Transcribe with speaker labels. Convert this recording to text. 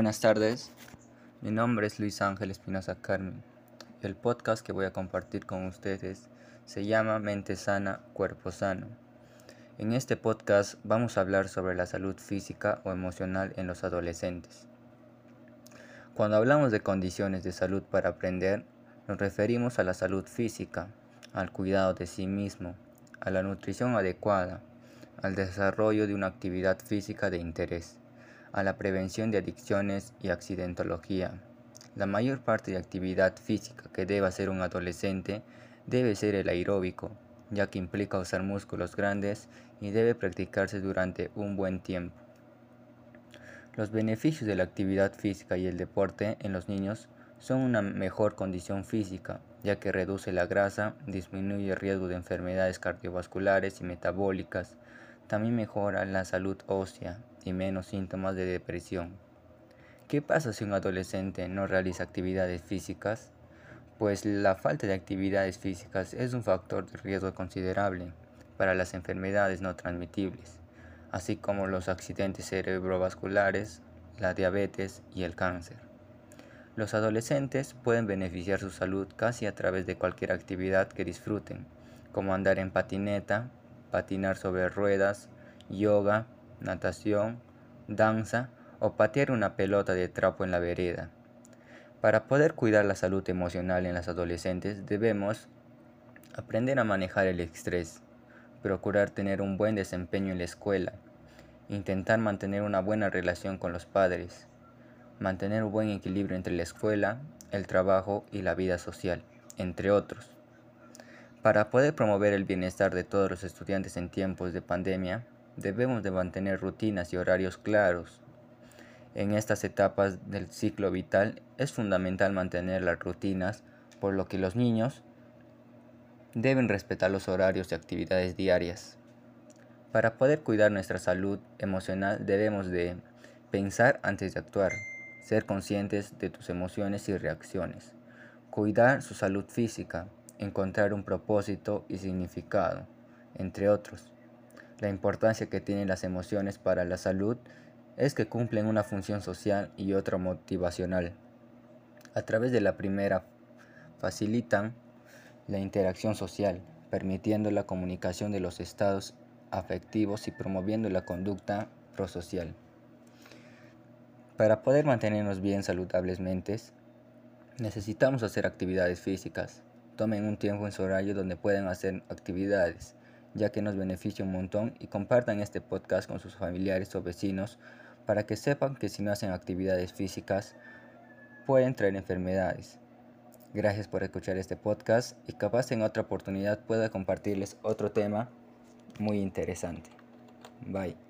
Speaker 1: buenas tardes, mi nombre es Luis Ángel Espinosa Carmen. El podcast que voy a compartir con ustedes se llama Mente Sana, Cuerpo Sano. En este podcast vamos a hablar sobre la salud física o emocional en los adolescentes. Cuando hablamos de condiciones de salud para aprender, nos referimos a la salud física, al cuidado de sí mismo, a la nutrición adecuada, al desarrollo de una actividad física de interés, a la prevención de adicciones y accidentología. La mayor parte de actividad física que debe hacer un adolescente debe ser el aeróbico, ya que implica usar músculos grandes y debe practicarse durante un buen tiempo. Los beneficios de la actividad física y el deporte en los niños son una mejor condición física, ya que reduce la grasa, disminuye el riesgo de enfermedades cardiovasculares y metabólicas, también mejora la salud ósea y menos síntomas de depresión. ¿Qué pasa si un adolescente no realiza actividades físicas? Pues la falta de actividades físicas es un factor de riesgo considerable para las enfermedades no transmitibles, así como los accidentes cerebrovasculares, la diabetes y el cáncer. Los adolescentes pueden beneficiar su salud casi a través de cualquier actividad que disfruten, como andar en patineta, patinar sobre ruedas, yoga, natación, danza o patear una pelota de trapo en la vereda. Para poder cuidar la salud emocional en las adolescentes debemos aprender a manejar el estrés, procurar tener un buen desempeño en la escuela, intentar mantener una buena relación con los padres, mantener un buen equilibrio entre la escuela, el trabajo y la vida social, entre otros. Para poder promover el bienestar de todos los estudiantes en tiempos de pandemia, debemos de mantener rutinas y horarios claros. En estas etapas del ciclo vital es fundamental mantener las rutinas, por lo que los niños deben respetar los horarios y actividades diarias. Para poder cuidar nuestra salud emocional debemos de pensar antes de actuar, ser conscientes de tus emociones y reacciones, cuidar su salud física, encontrar un propósito y significado, entre otros. La importancia que tienen las emociones para la salud es que cumplen una función social y otra motivacional. A través de la primera facilitan la interacción social, permitiendo la comunicación de los estados afectivos y promoviendo la conducta prosocial. Para poder mantenernos bien saludablemente, necesitamos hacer actividades físicas, tomen un tiempo en su horario donde puedan hacer actividades, ya que nos beneficia un montón y compartan este podcast con sus familiares o vecinos para que sepan que si no hacen actividades físicas pueden traer enfermedades. Gracias por escuchar este podcast y capaz en otra oportunidad pueda compartirles otro tema muy interesante. Bye.